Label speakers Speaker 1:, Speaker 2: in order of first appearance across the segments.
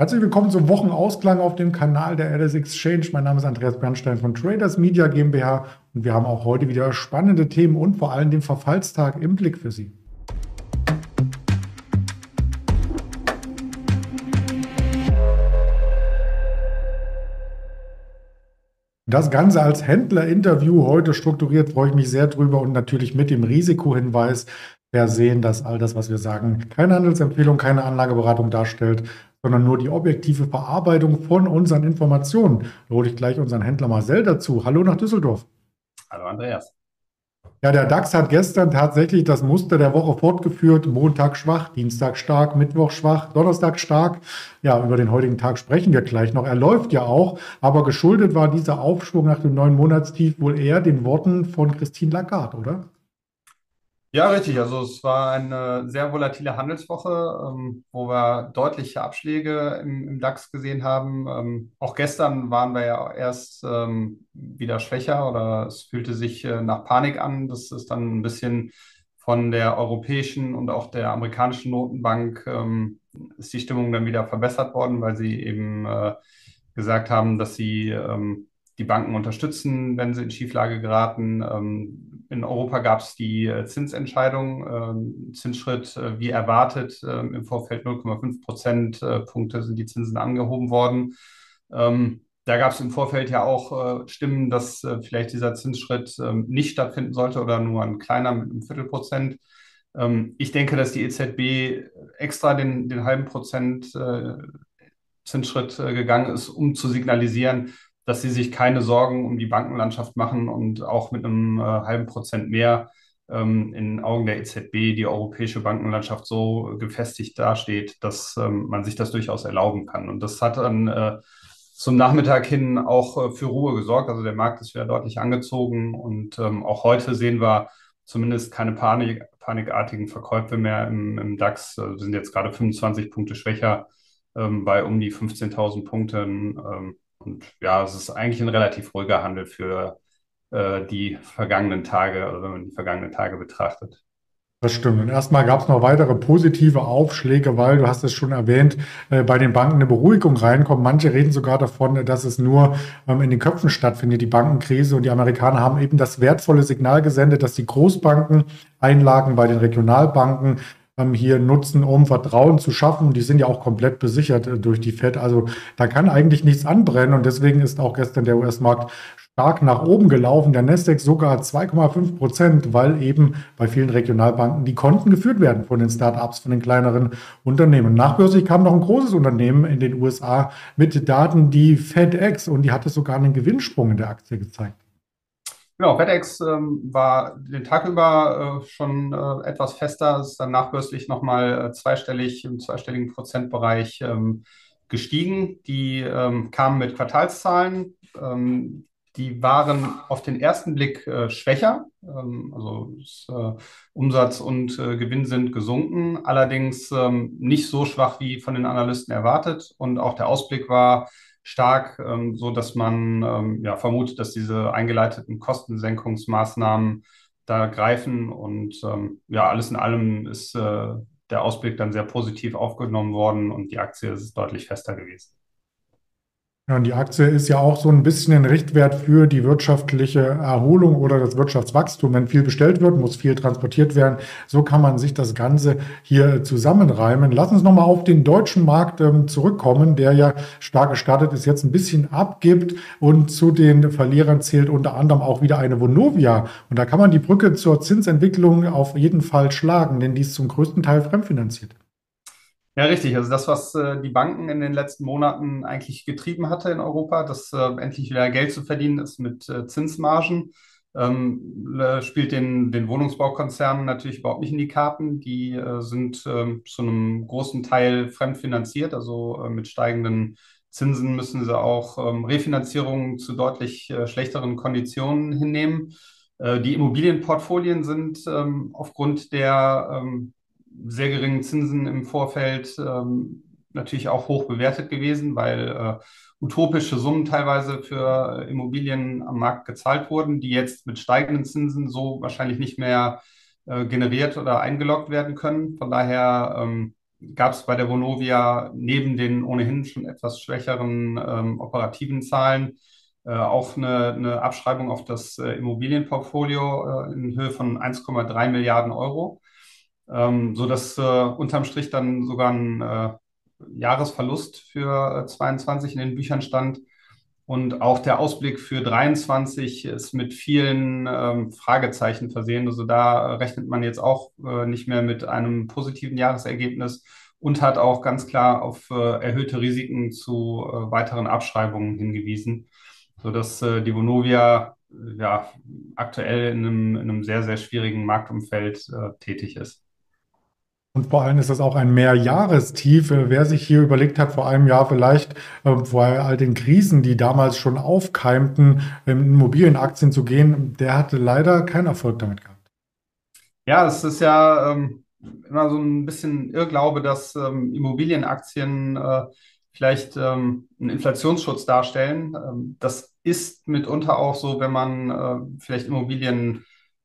Speaker 1: Herzlich willkommen zum Wochenausklang auf dem Kanal der LS Exchange. Mein Name ist Andreas Bernstein von Traders Media GmbH und wir haben auch heute wieder spannende Themen und vor allem den Verfallstag im Blick für Sie. Das Ganze als Händler-Interview heute strukturiert, freue ich mich sehr drüber und natürlich mit dem Risikohinweis versehen, dass all das, was wir sagen, keine Handelsempfehlung, keine Anlageberatung darstellt, sondern nur die objektive Verarbeitung von unseren Informationen. Da hole ich gleich unseren Händler Marcel dazu. Hallo nach Düsseldorf.
Speaker 2: Hallo Andreas.
Speaker 1: Ja, der DAX hat gestern tatsächlich das Muster der Woche fortgeführt. Montag schwach, Dienstag stark, Mittwoch schwach, Donnerstag stark. Ja, über den heutigen Tag sprechen wir gleich noch. Er läuft ja auch, aber geschuldet war dieser Aufschwung nach dem neuen Monatstief wohl eher den Worten von Christine Lagarde, oder?
Speaker 2: Ja, richtig. Also es war eine sehr volatile Handelswoche, ähm, wo wir deutliche Abschläge im, im DAX gesehen haben. Ähm, auch gestern waren wir ja erst ähm, wieder schwächer oder es fühlte sich äh, nach Panik an. Das ist dann ein bisschen von der europäischen und auch der amerikanischen Notenbank ähm, ist die Stimmung dann wieder verbessert worden, weil sie eben äh, gesagt haben, dass sie ähm, die Banken unterstützen, wenn sie in Schieflage geraten. Ähm, in Europa gab es die äh, Zinsentscheidung, ähm, Zinsschritt äh, wie erwartet. Ähm, Im Vorfeld 0,5 Prozentpunkte sind die Zinsen angehoben worden. Da gab es im Vorfeld ja auch äh, Stimmen, dass vielleicht dieser Zinsschritt nicht stattfinden sollte oder nur ein kleiner mit einem Viertelprozent. Ich denke, dass die EZB extra den, den halben Prozent Zinsschritt gegangen ist, um zu signalisieren, dass sie sich keine Sorgen um die Bankenlandschaft machen und auch mit einem äh, halben Prozent mehr ähm, in Augen der EZB die europäische Bankenlandschaft so gefestigt dasteht, dass ähm, man sich das durchaus erlauben kann. Und das hat dann äh, zum Nachmittag hin auch äh, für Ruhe gesorgt. Also der Markt ist wieder deutlich angezogen und ähm, auch heute sehen wir zumindest keine Panik, panikartigen Verkäufe mehr im, im DAX. Also wir sind jetzt gerade 25 Punkte schwächer ähm, bei um die 15.000 Punkten. Und ja, es ist eigentlich ein relativ ruhiger Handel für äh, die vergangenen Tage, also wenn man die vergangenen Tage betrachtet.
Speaker 1: Das stimmt. Und erstmal gab es noch weitere positive Aufschläge, weil du hast es schon erwähnt, äh, bei den Banken eine Beruhigung reinkommt. Manche reden sogar davon, dass es nur ähm, in den Köpfen stattfindet, die Bankenkrise. Und die Amerikaner haben eben das wertvolle Signal gesendet, dass die Großbanken Einlagen bei den Regionalbanken hier nutzen, um Vertrauen zu schaffen. Und die sind ja auch komplett besichert äh, durch die FED. Also da kann eigentlich nichts anbrennen. Und deswegen ist auch gestern der US-Markt stark nach oben gelaufen. Der Nasdaq sogar 2,5 Prozent, weil eben bei vielen Regionalbanken die Konten geführt werden von den Start-ups, von den kleineren Unternehmen. Nachbörslich kam noch ein großes Unternehmen in den USA mit Daten, die FedEx, und die hatte sogar einen Gewinnsprung in der Aktie gezeigt.
Speaker 2: Genau, FedEx ähm, war den Tag über äh, schon äh, etwas fester, ist dann nachbörslich nochmal äh, zweistellig im zweistelligen Prozentbereich ähm, gestiegen. Die ähm, kamen mit Quartalszahlen. Ähm, die waren auf den ersten Blick äh, schwächer. Ähm, also das, äh, Umsatz und Gewinn sind gesunken, allerdings ähm, nicht so schwach wie von den Analysten erwartet. Und auch der Ausblick war stark, ähm, so dass man ähm, ja, vermutet, dass diese eingeleiteten Kostensenkungsmaßnahmen da greifen. Und ähm, ja, alles in allem ist äh, der Ausblick dann sehr positiv aufgenommen worden und die Aktie ist deutlich fester gewesen.
Speaker 1: Ja, und die Aktie ist ja auch so ein bisschen ein Richtwert für die wirtschaftliche Erholung oder das Wirtschaftswachstum. Wenn viel bestellt wird, muss viel transportiert werden. So kann man sich das Ganze hier zusammenreimen. Lass uns nochmal auf den deutschen Markt ähm, zurückkommen, der ja stark gestartet ist, jetzt ein bisschen abgibt. Und zu den Verlierern zählt unter anderem auch wieder eine Vonovia. Und da kann man die Brücke zur Zinsentwicklung auf jeden Fall schlagen, denn die ist zum größten Teil fremdfinanziert.
Speaker 2: Ja, richtig. Also das, was äh, die Banken in den letzten Monaten eigentlich getrieben hatte in Europa, dass äh, endlich wieder Geld zu verdienen ist mit äh, Zinsmargen, ähm, äh, spielt den, den Wohnungsbaukonzernen natürlich überhaupt nicht in die Karten. Die äh, sind ähm, zu einem großen Teil fremdfinanziert, also äh, mit steigenden Zinsen müssen sie auch ähm, Refinanzierungen zu deutlich schlechteren Konditionen hinnehmen. Die Immobilienportfolien sind ähm, aufgrund der ähm, sehr geringen Zinsen im Vorfeld ähm, natürlich auch hoch bewertet gewesen, weil äh, utopische Summen teilweise für Immobilien am Markt gezahlt wurden, die jetzt mit steigenden Zinsen so wahrscheinlich nicht mehr äh, generiert oder eingeloggt werden können. Von daher ähm, gab es bei der Vonovia neben den ohnehin schon etwas schwächeren ähm, operativen Zahlen äh, auch eine, eine, Abschreibung auf das äh, Immobilienportfolio äh, in Höhe von 1,3 Milliarden Euro, ähm, sodass äh, unterm Strich dann sogar ein äh, Jahresverlust für 22 in den Büchern stand. Und auch der Ausblick für 23 ist mit vielen ähm, Fragezeichen versehen. Also da rechnet man jetzt auch äh, nicht mehr mit einem positiven Jahresergebnis und hat auch ganz klar auf äh, erhöhte Risiken zu äh, weiteren Abschreibungen hingewiesen, sodass äh, die Vonovia äh, ja, aktuell in einem, in einem sehr, sehr schwierigen Marktumfeld äh, tätig ist.
Speaker 1: Und vor allem ist das auch ein Mehrjahrestief. Wer sich hier überlegt hat, vor einem Jahr vielleicht äh, vor all den Krisen, die damals schon aufkeimten, in Immobilienaktien zu gehen, der hatte leider keinen Erfolg damit gehabt.
Speaker 2: Ja, es ist ja ähm, immer so ein bisschen Irrglaube, dass ähm, Immobilienaktien äh, vielleicht ähm, einen Inflationsschutz darstellen. Ähm, das ist mitunter auch so, wenn man äh, vielleicht Immobilien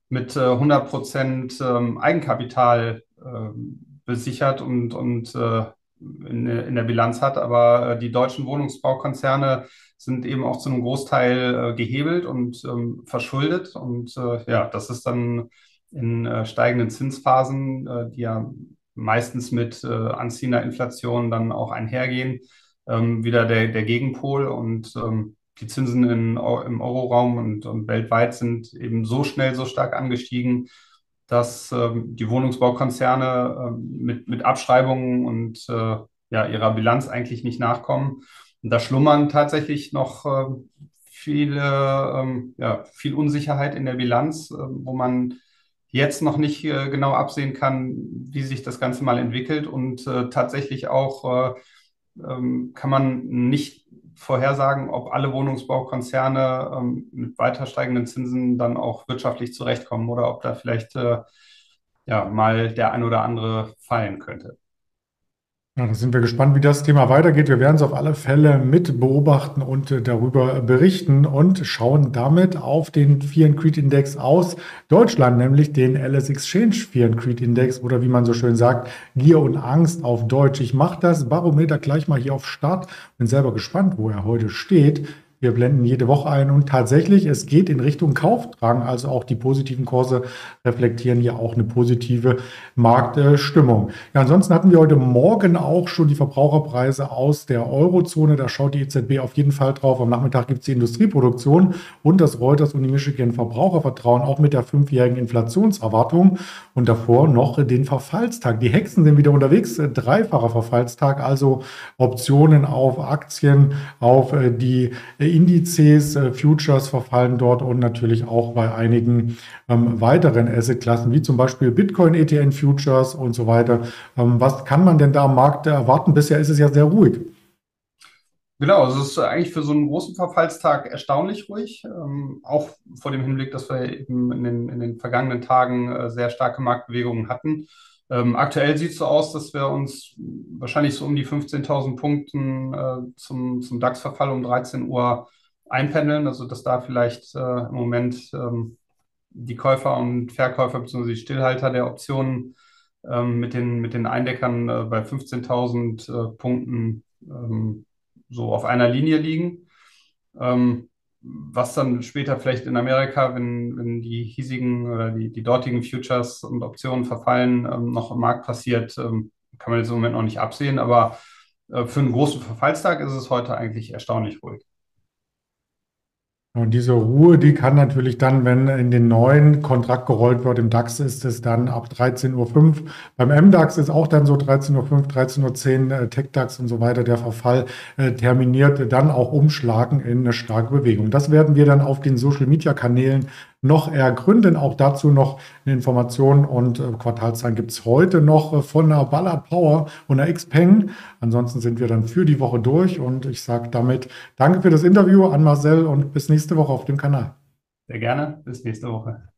Speaker 2: mit äh, 100 Prozent ähm, Eigenkapital besichert und, und äh, in, in, der Bilanz hat. Aber äh, die deutschen Wohnungsbaukonzerne sind eben auch zu einem Großteil äh, gehebelt und ähm, verschuldet. Und äh, ja, das ist dann in äh, steigenden Zinsphasen, äh, die ja meistens mit anziehender Inflation dann auch einhergehen, ähm, wieder der, der Gegenpol. Und ähm, die Zinsen in, im Euroraum und, und weltweit sind eben so schnell, so stark angestiegen, dass ähm, die Wohnungsbaukonzerne ähm, mit, mit Abschreibungen und äh, ja, ihrer Bilanz eigentlich nicht nachkommen. Und da schlummern tatsächlich noch äh, viele, ähm, ja, viel Unsicherheit in der Bilanz, äh, wo man jetzt noch nicht äh, genau absehen kann, wie sich das Ganze mal entwickelt. Und äh, tatsächlich auch äh, ähm, kann man nicht vorhersagen, ob alle Wohnungsbaukonzerne ähm, mit weiter steigenden Zinsen dann auch wirtschaftlich zurechtkommen oder ob da vielleicht äh, ja, mal der ein oder andere fallen könnte.
Speaker 1: Ja, da sind wir gespannt, wie das Thema weitergeht. Wir werden es auf alle Fälle mit beobachten und äh, darüber berichten und schauen damit auf den Fear Creed Index aus Deutschland, nämlich den LS Exchange Fear Creed Index oder wie man so schön sagt, Gier und Angst auf Deutsch. Ich mache das Barometer gleich mal hier auf Start. Bin selber gespannt, wo er heute steht. Wir blenden jede Woche ein und tatsächlich, es geht in Richtung Kaufdrang. Also auch die positiven Kurse reflektieren hier auch eine positive Marktstimmung. Ja, ansonsten hatten wir heute Morgen auch schon die Verbraucherpreise aus der Eurozone. Da schaut die EZB auf jeden Fall drauf. Am Nachmittag gibt es die Industrieproduktion und das Reuters und die Michigan Verbrauchervertrauen auch mit der fünfjährigen Inflationserwartung und davor noch den Verfallstag. Die Hexen sind wieder unterwegs. Dreifacher Verfallstag, also Optionen auf Aktien, auf äh, die Indizes, äh, Futures verfallen dort und natürlich auch bei einigen ähm, weiteren Assetklassen, wie zum Beispiel Bitcoin, ETN Futures und so weiter. Ähm, was kann man denn da am Markt erwarten? Bisher ist es ja sehr ruhig.
Speaker 2: Genau, also es ist eigentlich für so einen großen Verfallstag erstaunlich ruhig, ähm, auch vor dem Hinblick, dass wir eben in den, in den vergangenen Tagen äh, sehr starke Marktbewegungen hatten. Ähm, aktuell sieht es so aus, dass wir uns wahrscheinlich so um die 15.000 Punkten äh, zum, zum DAX-Verfall um 13 Uhr einpendeln. Also dass da vielleicht äh, im Moment ähm, die Käufer und Verkäufer bzw. die Stillhalter der Optionen ähm, mit, den, mit den Eindeckern äh, bei 15.000 äh, Punkten ähm, so auf einer Linie liegen. Ähm, was dann später vielleicht in Amerika, wenn, wenn die hiesigen oder die, die dortigen Futures und Optionen verfallen, ähm, noch im Markt passiert, ähm, kann man jetzt im Moment noch nicht absehen. Aber äh, für einen großen Verfallstag ist es heute eigentlich erstaunlich ruhig.
Speaker 1: Und diese Ruhe, die kann natürlich dann, wenn in den neuen Kontrakt gerollt wird, im DAX ist es dann ab 13.05 Uhr. Beim MDAX ist auch dann so 13.05 Uhr, 13.10 Uhr, äh, TechDAX und so weiter, der Verfall äh, terminiert, dann auch umschlagen in eine starke Bewegung. Das werden wir dann auf den Social-Media-Kanälen noch ergründen. Auch dazu noch eine Information und äh, Quartalszahlen gibt es heute noch äh, von der Ballard Power und der Xpeng. Ansonsten sind wir dann für die Woche durch und ich sage damit danke für das Interview an Marcel und bis nächste Woche auf dem Kanal.
Speaker 2: Sehr gerne, bis nächste Woche.